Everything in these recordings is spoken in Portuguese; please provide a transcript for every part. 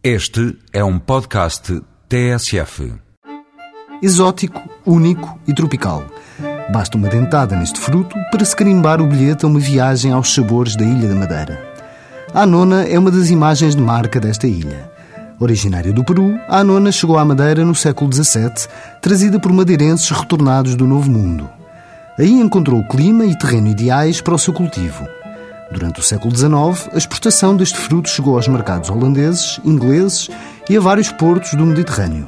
Este é um podcast TSF. Exótico, único e tropical. Basta uma dentada neste fruto para se carimbar o bilhete a uma viagem aos sabores da Ilha da Madeira. A anona é uma das imagens de marca desta ilha. Originária do Peru, a anona chegou à Madeira no século XVII, trazida por madeirenses retornados do Novo Mundo. Aí encontrou clima e terreno ideais para o seu cultivo. Durante o século XIX, a exportação deste fruto chegou aos mercados holandeses, ingleses e a vários portos do Mediterrâneo.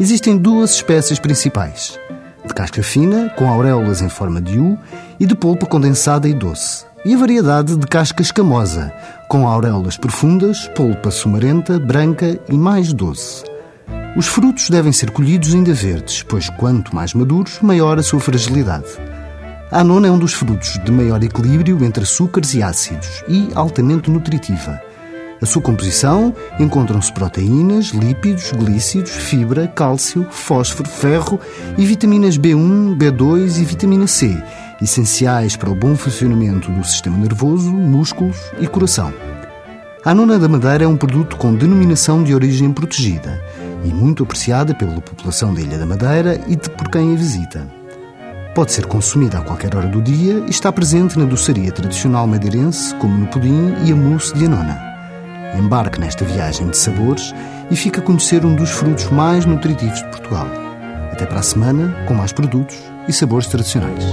Existem duas espécies principais: de casca fina, com auréolas em forma de U, e de polpa condensada e doce, e a variedade de casca escamosa, com auréolas profundas, polpa sumarenta, branca e mais doce. Os frutos devem ser colhidos ainda verdes, pois quanto mais maduros, maior a sua fragilidade. A anona é um dos frutos de maior equilíbrio entre açúcares e ácidos e altamente nutritiva. A sua composição encontram-se proteínas, lípidos, glícidos, fibra, cálcio, fósforo, ferro e vitaminas B1, B2 e vitamina C, essenciais para o bom funcionamento do sistema nervoso, músculos e coração. A anona da Madeira é um produto com denominação de origem protegida e muito apreciada pela população da Ilha da Madeira e de por quem a visita. Pode ser consumida a qualquer hora do dia e está presente na doçaria tradicional madeirense, como no pudim e a mousse de anona. Embarque nesta viagem de sabores e fica a conhecer um dos frutos mais nutritivos de Portugal. Até para a semana, com mais produtos e sabores tradicionais.